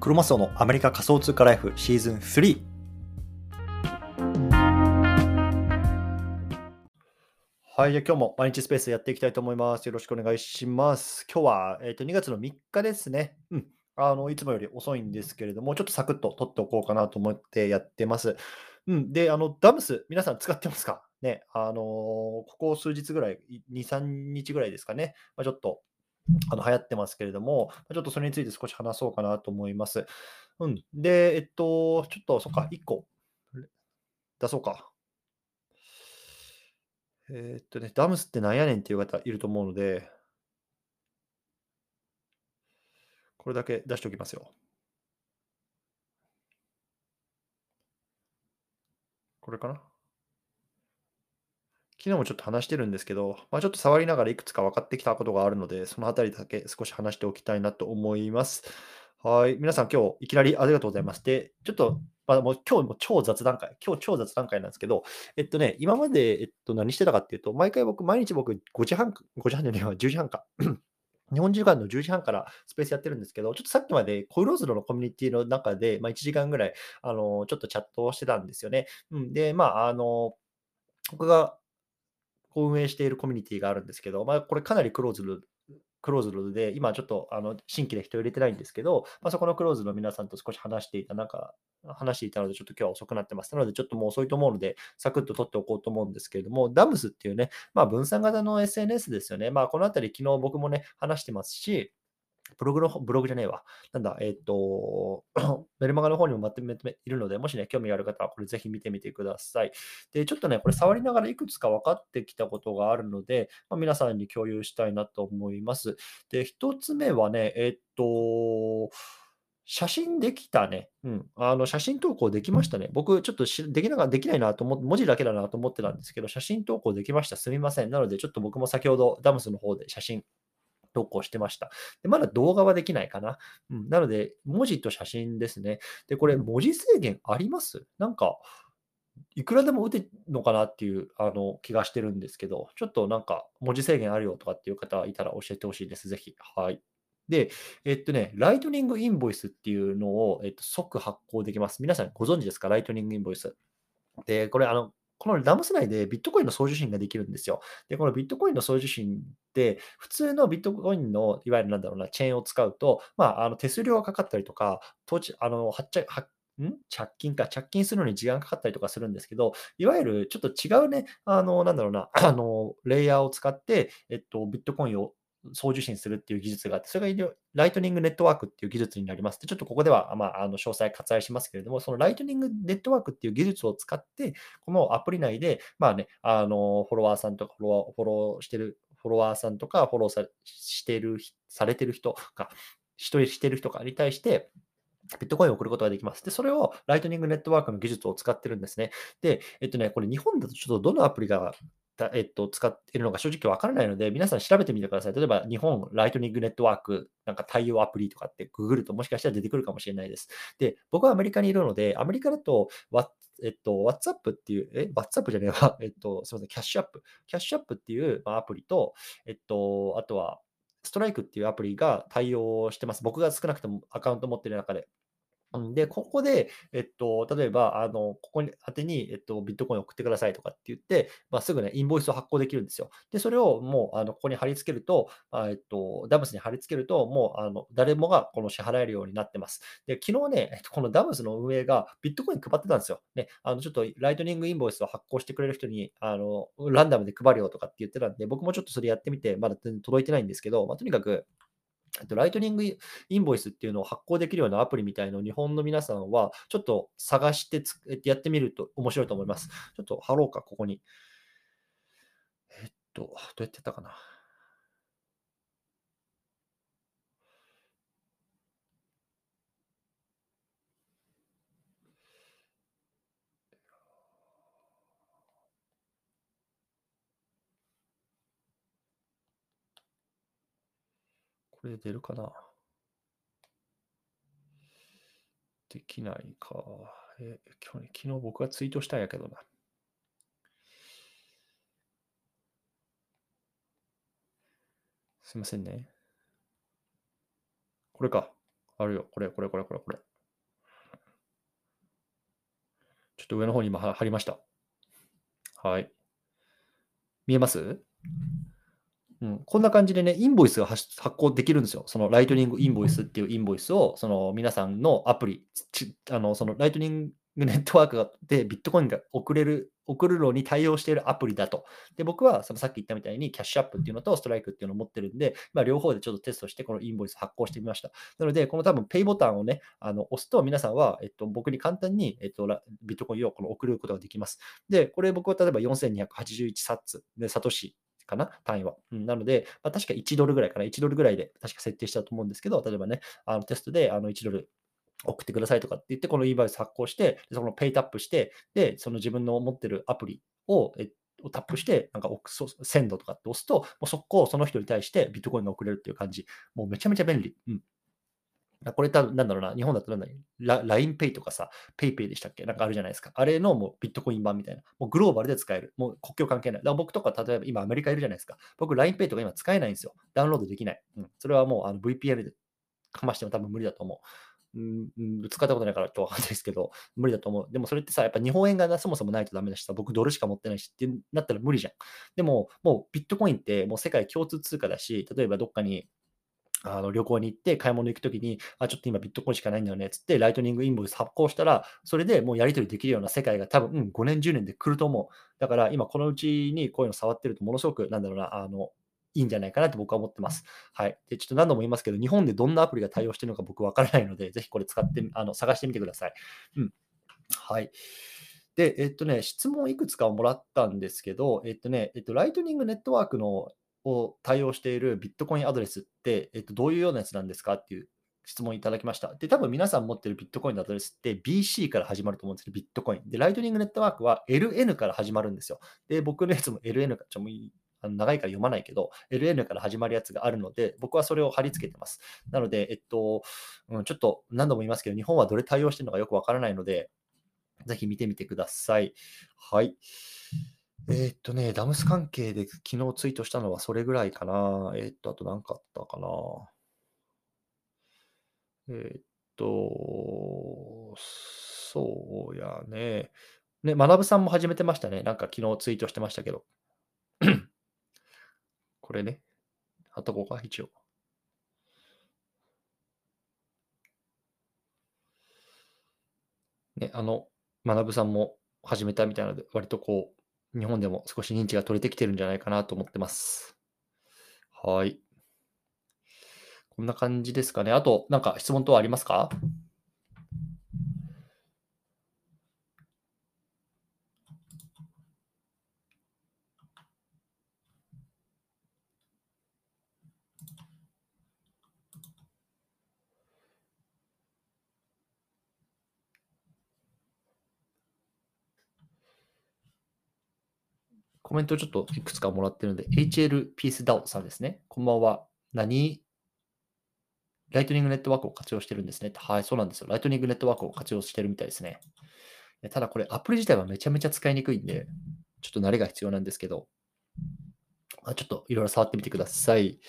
クロマスオのアメリカ仮想通貨ライフシーズン3。はい、じゃ今日も毎日スペースやっていきたいと思います。よろしくお願いします。今日は、えー、と2月の3日ですね。うん。あの、いつもより遅いんですけれども、ちょっとサクッと取っておこうかなと思ってやってます。うん。で、あの、ダムス、皆さん使ってますか？ね。あのーここ数日ぐらい、い2、3日ぐらいですかね。まあ、ちょっと、あの流行ってますけれども、まあちょっとそれについて少し話そうかなと思います。うん。で、えっと、ちょっと、そっか、1個出そうか。えーっとね、ダムスってなんやねんっていう方いると思うので、これだけ出しておきますよ。これかな？昨日もちょっと話してるんですけど、まあ、ちょっと触りながらいくつか分かってきたことがあるので、そのあたりだけ少し話しておきたいなと思います。はい。皆さん今日いきなりありがとうございます。で、ちょっと、まあ、もう今日も超雑談会、今日超雑談会なんですけど、えっとね、今まで、えっと、何してたかっていうと、毎回僕、毎日僕5時半、5時半じゃないわ、10時半か。日本時間の10時半からスペースやってるんですけど、ちょっとさっきまでコイローズロのコミュニティの中で、まあ、1時間ぐらい、あの、ちょっとチャットをしてたんですよね。うん、で、まあ、あの、僕がこう運営しているコミュニティがあるんですけど、まあ、これかなりクローズルクローズドで、今ちょっとあの新規で人を入れてないんですけど、まあ、そこのクローズの皆さんと少し話していた、なんか話していたので、ちょっと今日は遅くなってます。なので、ちょっともう遅いと思うので、サクッと取っておこうと思うんですけれども、ダムスっていうね、まあ、分散型の SNS ですよね。まあ、このあたり、昨日僕もね、話してますし、ブログの、ブログじゃねえわ。なんだ、えっ、と、メルマガの方にもまとめているので、もしね、興味がある方はこれぜひ見てみてください。で、ちょっとね、これ触りながらいくつか分かってきたことがあるので、まあ、皆さんに共有したいなと思います。で、一つ目はね、えっ、と、写真できたね。うん。あの、写真投稿できましたね。僕、ちょっとしできなができないなと思って、文字だけだなと思ってたんですけど、写真投稿できました。すみません。なので、ちょっと僕も先ほどダムスの方で写真投稿してました。でまだ動画はできないかな。うん、なので、文字と写真ですね。で、これ、文字制限あります？なんか、いくらでも打てるのかなっていうあの気がしてるんですけど、ちょっとなんか文字制限あるよとかっていう方いたら教えてほしいです。ぜひ。はい。で、えっとね、ライトニングインボイスっていうのを、えっと、即発行できます。皆さんご存知ですか？ライトニングインボイス。で、これ、あの、このダムス内でビットコインの送受信ができるんですよ。で、このビットコインの送受信って、普通のビットコインの、いわゆるなんだろうな、チェーンを使うと、まあ、あの手数料がかかったりとか、当時、あの、発着、発ん？着金か、着金するのに時間かかったりとかするんですけど、いわゆるちょっと違うね、あの、なんだろうな、あの、レイヤーを使って、えっと、ビットコインを送受信するっていう技術があって、それがライトニングネットワークっていう技術になります。で、ちょっとここでは、まあ、あの詳細割愛しますけれども、そのライトニングネットワークっていう技術を使って、このアプリ内で、まあね、あの、フォロワーさんとかフォロワー、フォローしてる、フォロワーさんとか、フォローさしてる、されてる人か、一人してる人かに対して、ビットコインを送ることができます。で、それをライトニングネットワークの技術を使ってるんですね。で、えっとね、これ日本だとちょっとどのアプリがたえっと、使っているのか正直わからないので、皆さん調べてみてください。例えば、日本ライトニングネットワークなんか対応アプリとかってググるともしかしたら出てくるかもしれないです。で、僕はアメリカにいるので、アメリカだと、えっと、WhatsApp っていう、え、WhatsApp じゃねえわ。えっと、すみません、キャッシュアップ。キャッシュアップっていうアプリと、えっと、あとは、ストライクっていうアプリが対応してます。僕が少なくともアカウント持ってる中で。うんで、ここで、えっと、例えば、あの、ここに宛てに、えっと、ビットコイン送ってくださいとかって言って、まあ、すぐね、インボイスを発行できるんですよ。で、それをもう、あの、ここに貼り付けると、あえっと、ダムスに貼り付けると、もう、あの、誰もがこの支払えるようになってます。で、昨日ね、えっと、このダムスの運営がビットコイン配ってたんですよ。ね、あの、ちょっとライトニングインボイスを発行してくれる人に、あの、ランダムで配るよとかって言ってたんで、僕もちょっとそれやってみて、まだ全然届いてないんですけど、まあ、とにかく、えっとライトニングインボイスっていうのを発行できるようなアプリみたいのを日本の皆さんはちょっと探してつやってみると面白いと思います。ちょっと貼ろうか、ここに。えっと、どうやってやったかな。これで出るかなできないか。え、今日昨日僕がツイートしたんやけどな。すいませんね。これか。あるよ。これ、これ、これ、これ、これ。ちょっと上の方に今貼りました。はい。見えます？うん、こんな感じでね、インボイスが発行できるんですよ。そのライトニングインボイスっていうインボイスを、その皆さんのアプリ、あのそのライトニングネットワークでビットコインが送れる、送るのに対応しているアプリだと。で、僕はそのさっき言ったみたいにキャッシュアップっていうのとストライクっていうのを持ってるんで、まあ、両方でちょっとテストしてこのインボイス発行してみました。なので、この多分ペイボタンをね、あの押すと皆さんは、えっと、僕に簡単に、えっと、ビットコインをこの送ることができます。で、これ僕は例えば4281サッツで、サトシかな単位は。うん、なので、まあ、確か1ドルぐらいかな。1ドルぐらいで確か設定したと思うんですけど、例えばね、あのテストであの1ドル送ってくださいとかって言って、この e バイス発行して、そのペイタップして、で、その自分の持ってるアプリを、えをタップして、なんかセンドとかって押すと、もう速攻その人に対してビットコインが送れるっていう感じ。もうめちゃめちゃ便利。うん。これ多分、なんだろうな、日本だとなんだラ LINEPay とかさ、PayPay でしたっけ？なんかあるじゃないですか。あれのもうビットコイン版みたいな。もうグローバルで使える。もう国境関係ない。だから僕とか、例えば今アメリカいるじゃないですか。僕 LINEPay とか今使えないんですよ。ダウンロードできない。うん、それはもうあの VPN でかましても多分無理だと思う。うん、使ったことないからとわかんないですけど、無理だと思う。でもそれってさ、やっぱ日本円がそもそもないとダメだしさ、僕ドルしか持ってないしってなったら無理じゃん。でも、もうビットコインってもう世界共通通貨だし、例えばどっかにあの旅行に行って買い物行くときに、あ、ちょっと今ビットコインしかないんだよねっつって、ライトニングインボイス発行したら、それでもうやり取りできるような世界が多分、うん、5年、10年で来ると思う。だから今このうちにこういうの触ってるとものすごく、なんだろうな、あの、いいんじゃないかなと僕は思ってます。はい。で、ちょっと何度も言いますけど、日本でどんなアプリが対応してるのか僕わからないので、ぜひこれ使って、あの、探してみてください。うん。はい。で、えっとね、質問いくつかもらったんですけど、えっとね、えっと、ライトニングネットワークのを対応しているビットコインアドレスって、えっと、どういうようなやつなんですかっていう質問いただきました。で、多分皆さん持ってるビットコインのアドレスって BC から始まると思うんですけど、ビットコイン。で、ライトニングネットワークは LN から始まるんですよ。で、僕のやつも LN か、ちょもあの長いから読まないけど、LN から始まるやつがあるので、僕はそれを貼り付けてます。なので、えっと、うん、ちょっと何度も言いますけど、日本はどれ対応してるのかよくわからないので、ぜひ見てみてください。はい。えーっとね、ダムス関係で昨日ツイートしたのはそれぐらいかな。えーっと、あと何かあったかな。えーっと、そうやね。ね、学さんも始めてましたね。なんか昨日ツイートしてましたけど。これね。貼っとこうか、一応。ね、あの、学さんも始めたみたいなので、割とこう、日本でも少し認知が取れてきてるんじゃないかなと思ってます。はい。こんな感じですかね。あと、なんか質問等ありますか？コメントをちょっといくつかもらってるので、HL ピースダオさんですね。こんばんは。何？ライトニングネットワークを活用してるんですね。はい、そうなんですよ。ライトニングネットワークを活用してるみたいですね。ただこれアプリ自体はめちゃめちゃ使いにくいんで、ちょっと慣れが必要なんですけど、あちょっといろいろ触ってみてください。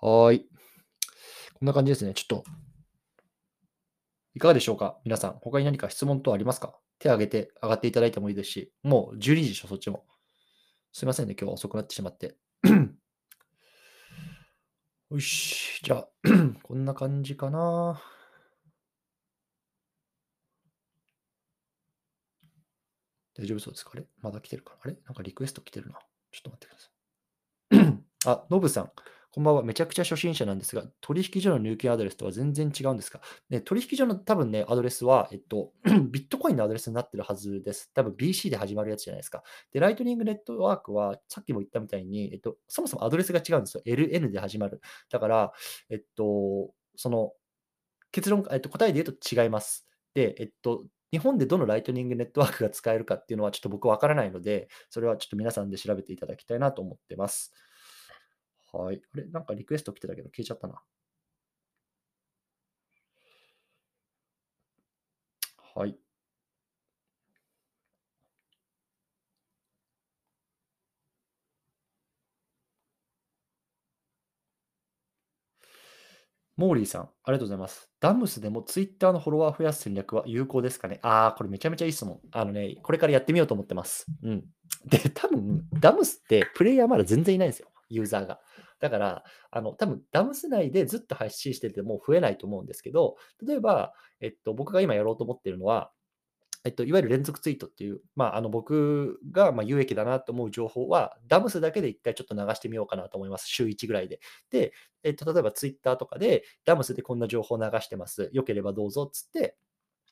はい。こんな感じですね。ちょっと、いかがでしょうか？皆さん、他に何か質問等ありますか？手を挙げて、上がっていただいてもいいですし、もう12時でしょ、そっちも。すいませんね、今日は遅くなってしまって。よし、じゃあ、こんな感じかな。大丈夫そうですか？あれ？まだ来てるか？あれ？なんかリクエスト来てるな。ちょっと待ってください。あ、ノブさん。こんばんは。めちゃくちゃ初心者なんですが、取引所の入金アドレスとは全然違うんですか、ね、取引所の多分ね、アドレスは、えっと、ビットコインのアドレスになってるはずです。多分 BC で始まるやつじゃないですか。で、ライトニングネットワークは、さっきも言ったみたいに、えっと、そもそもアドレスが違うんですよ。LN で始まる。だから、えっと、その、結論、えっと、答えで言うと違います。で、えっと、日本でどのライトニングネットワークが使えるかっていうのはちょっと僕わからないので、それはちょっと皆さんで調べていただきたいなと思ってます。はい。あれ？なんかリクエスト来てたけど消えちゃったな。はい。モーリーさん、ありがとうございます。ダムスでもツイッターのフォロワー増やす戦略は有効ですかね？ああ、これめちゃめちゃいい質問。あのね、これからやってみようと思ってます。うん。で、多分、ダムスってプレイヤーまだ全然いないんですよ。ユーザーが。だから、あの、多分ダムス内でずっと発信してても増えないと思うんですけど、例えば、えっと、僕が今やろうと思ってるのは、えっと、いわゆる連続ツイートっていう、まあ、あの僕がま有益だなと思う情報は、ダムスだけで一回ちょっと流してみようかなと思います。週1ぐらいで。で、えっと、例えばツイッターとかで、ダムスでこんな情報流してます。よければどうぞっつって、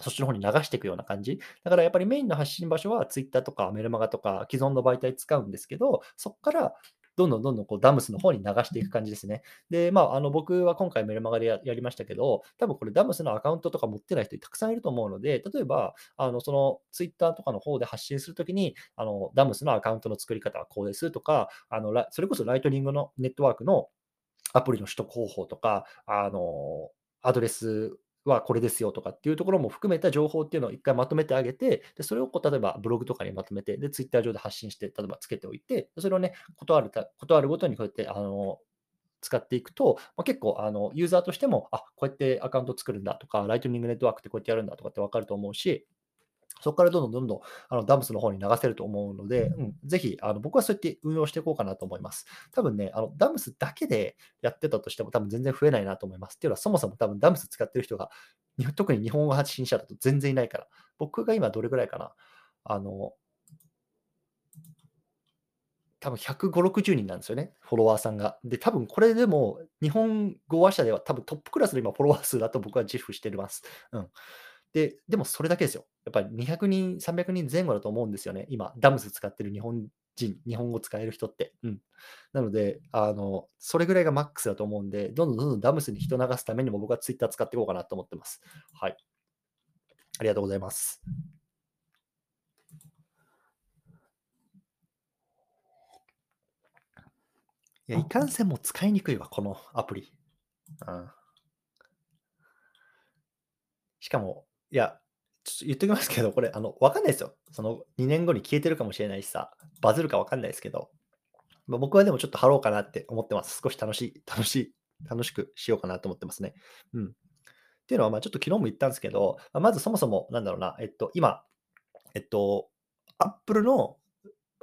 そっちの方に流していくような感じ。だからやっぱりメインの発信場所は Twitter とかメルマガとか既存の媒体使うんですけど、そこからどんどんどんどんこうダムスの方に流していく感じですね。で、まあ、あの僕は今回メルマガでやりましたけど、多分これダムスのアカウントとか持ってない人たくさんいると思うので、例えば、あのそのツイッターとかの方で発信するときに、あのダムスのアカウントの作り方はこうですとか、あのそれこそライトニングのネットワークのアプリの取得方法とか、あのアドレスはこれですよとかっていうところも含めた情報っていうのを一回まとめてあげて、でそれをこう例えばブログとかにまとめて、で、ツイッター上で発信して、例えばつけておいて、それをね、断るた断るごとにこうやって、あの、使っていくと、まあ、結構あのユーザーとしても、あこうやってアカウント作るんだとか、ライトニングネットワークってこうやってやるんだとかって分かると思うし、そこからどんどんどんどんあのダムスの方に流せると思うので、うん、ぜひあの僕はそうやって運用していこうかなと思います。多分ね、あのダムスだけでやってたとしても多分全然増えないなと思います。っていうのはそもそも多分ダムス使ってる人が、特に日本語発信者だと全然いないから。僕が今どれぐらいかな。あの、多分150、60人なんですよね、フォロワーさんが。で、多分これでも日本語話者では多分トップクラスの今フォロワー数だと僕は自負してます。うん。で、でもそれだけですよ。やっぱり200人、300人前後だと思うんですよね。今、ダムス使ってる日本人、日本語使える人って。うん。なので、あの、それぐらいがマックスだと思うんで、どんどんどんどんダムスに人流すためにも僕はツイッター使っていこうかなと思ってます。はい。ありがとうございます。いや、いかんせんも使いにくいわ、このアプリ。うん。しかも、いや、ちょっと言っときますけど、これ、あの、わかんないですよ。その2年後に消えてるかもしれないしさ、バズるかわかんないですけど、まあ、僕はでもちょっと貼ろうかなって思ってます。少し楽しい、楽しい、楽しくしようかなと思ってますね。うん。っていうのは、まあちょっと昨日も言ったんですけど、ま、ずそもそも、なんだろうな、えっと、今、えっと、Apple の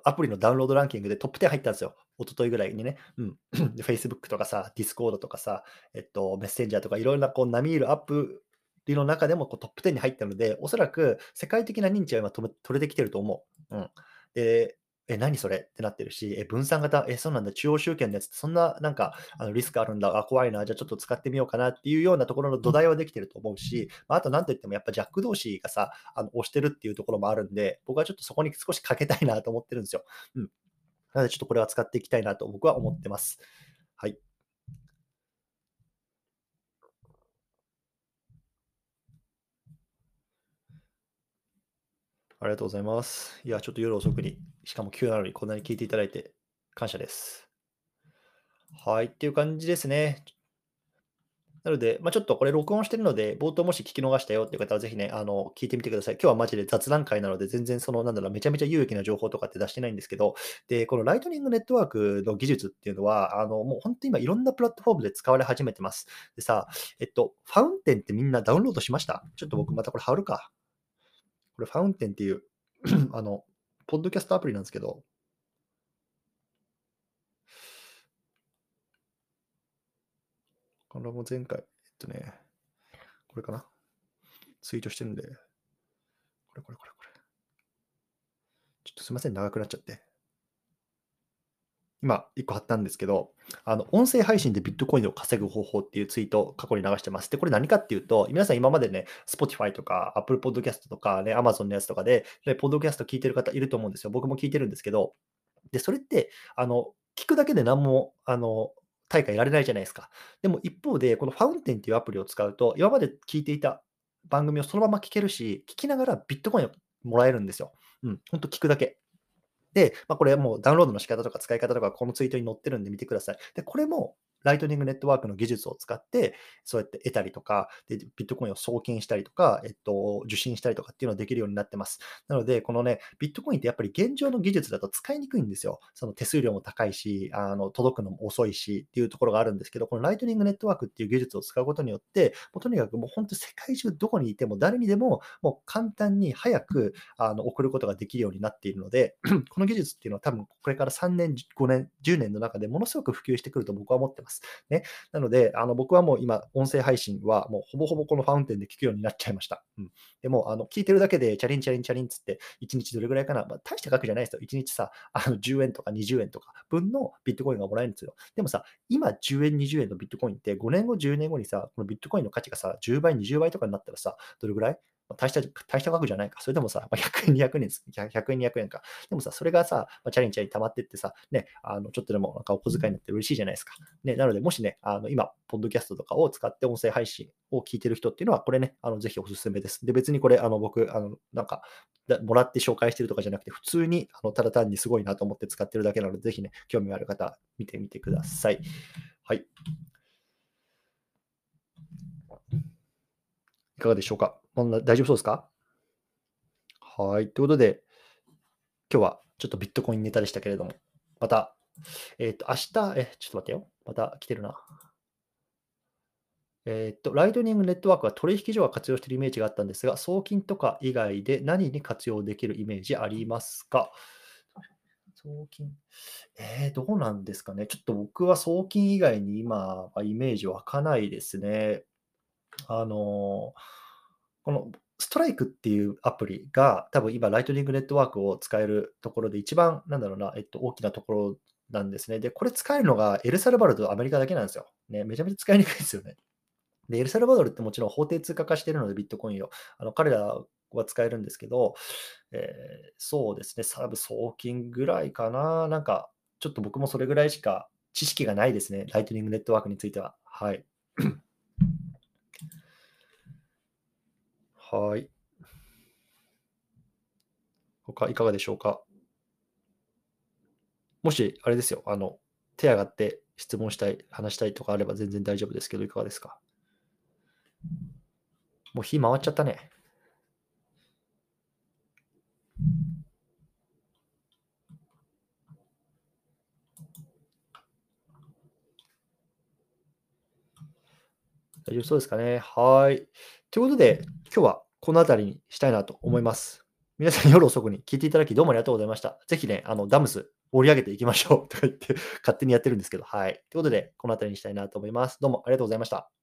アプリのダウンロードランキングでトップ10入ったんですよ。一昨日ぐらいにね。うん。で、Facebook とかさ、Discord とかさ、えっと、メッセンジャーとかいろんなこう並みいるアップリの中でもこうトップ10に入ったので、おそらく世界的な認知は今取れてきてると思う。うん。で、え、何それ？ってなってるし、え、分散型、え、そうなんだ、中央集権のやつってそんななんかあのリスクあるんだ、あ、怖いな、じゃあちょっと使ってみようかなっていうようなところの土台はできてると思うし、まあ、あと何といってもやっぱジャック同士がさ、あの押してるっていうところもあるんで、僕はちょっとそこに少しかけたいなと思ってるんですよ。うん。なのでちょっとこれは使っていきたいなと僕は思ってます。はい。ありがとうございます。いや、ちょっと夜遅くに、しかも急なのにこんなに聞いていただいて感謝です。はい、っていう感じですね。なので、まあ、ちょっとこれ録音してるので、冒頭もし聞き逃したよっていう方はぜひね、あの、聞いてみてください。今日はマジで雑談会なので、全然その、なんだろう、めちゃめちゃ有益な情報とかって出してないんですけど、で、このライトニングネットワークの技術っていうのは、あの、もう本当に今いろんなプラットフォームで使われ始めてます。でさ、えっと、ファウンテンってみんなダウンロードしました？ちょっと僕またこれ貼るか。これファウンテンっていう あの、ポッドキャストアプリなんですけど、これも前回、えっとね、これかなツイートしてるんで、これこれこれこれ。ちょっとすいません、長くなっちゃって。今、1個貼ったんですけど、あの音声配信でビットコインを稼ぐ方法っていうツイートを過去に流してます。で、これ何かっていうと、皆さん今までね、Spotify とか Apple Podcast とかね、Amazon のやつとかで、ね、ポッドキャスト聞いてる方いると思うんですよ。僕も聞いてるんですけど、で、それって、あの、聞くだけで何も、あの、対価得られないじゃないですか。でも一方で、このファウンテンっていうアプリを使うと、今まで聞いていた番組をそのまま聞けるし、聞きながらビットコインをもらえるんですよ。うん、ほんと聞くだけ。で、まあ、これはもうダウンロードの仕方とか使い方とか、このツイートに載ってるんで見てください。で、これもライトニングネットワークの技術を使って、そうやって得たりとか、でビットコインを送金したりとか、えっと、受信したりとかっていうのができるようになってます。なので、このね、ビットコインってやっぱり現状の技術だと使いにくいんですよ。その手数料も高いし、あの届くのも遅いしっていうところがあるんですけど、このライトニングネットワークっていう技術を使うことによって、もうとにかくもう本当世界中どこにいても誰にでももう簡単に早くあの送ることができるようになっているので、この技術っていうのは多分これから3年、5年、10年の中でものすごく普及してくると僕は思ってます。ね、なので、あの僕はもう今、音声配信はもうほぼほぼこのファウンテンで聞くようになっちゃいました。うん、でも、あの聞いてるだけでチャリンチャリンチャリンつって、1日どれぐらいかな、まあ、大した額じゃないですよ。1日さ、あの10円とか20円とか分のビットコインがもらえるんですよ。でもさ、今10円、20円のビットコインって5年後、10年後にさ、このビットコインの価値がさ、10倍、20倍とかになったらさ、どれぐらい？大した、大した額じゃないか。それでもさ、ま100円、200円です。100円、200円か。でもさ、それがさ、まチャリンチャリン溜まってってさ、ね、あの、ちょっとでもなんかお小遣いになって嬉しいじゃないですか。ね、なので、もしね、あの、今、ポッドキャストとかを使って音声配信を聞いてる人っていうのは、これね、あの、ぜひおすすめです。で、別にこれ、あの、僕、あの、なんか、もらって紹介してるとかじゃなくて、普通に、あの、ただ単にすごいなと思って使ってるだけなので、ぜひね、興味がある方、見てみてください。はい。いかがでしょうか？大丈夫そうですか？はい。ということで、今日はちょっとビットコインネタでしたけれども、また、えっ、ー、と、明日、え、ちょっと待ってよ。また来てるな。えっ、ー、と、ライトニングネットワークは取引所が活用しているイメージがあったんですが、送金とか以外で何に活用できるイメージありますか？送金。えー、どうなんですかね。ちょっと僕は送金以外に今はイメージ湧かないですね。あの、このストライクっていうアプリが、多分今、ライトニングネットワークを使えるところで一番、なんだろうな、えっと、大きなところなんですね。で、これ使えるのがエルサルバドルとアメリカだけなんですよ。ね、めちゃめちゃ使いにくいですよね。で、エルサルバドルってもちろん法定通貨化してるので、ビットコインを。あの彼らは使えるんですけど、えー、そうですね、サブ送金ぐらいかな。なんか、ちょっと僕もそれぐらいしか知識がないですね。ライトニングネットワークについては。はい。はい。他いかがでしょうか？もし、あれですよ、あの、手挙がって質問したい、話したいとかあれば全然大丈夫ですけど、いかがですか？もう火回っちゃったね。大丈夫そうですかね？はい。ということで、今日はこの辺りにしたいなと思います。皆さん夜遅くに聞いていただきどうもありがとうございました。ぜひね、あの、ダムス盛り上げていきましょうとか言って勝手にやってるんですけど、はい。ということで、この辺りにしたいなと思います。どうもありがとうございました。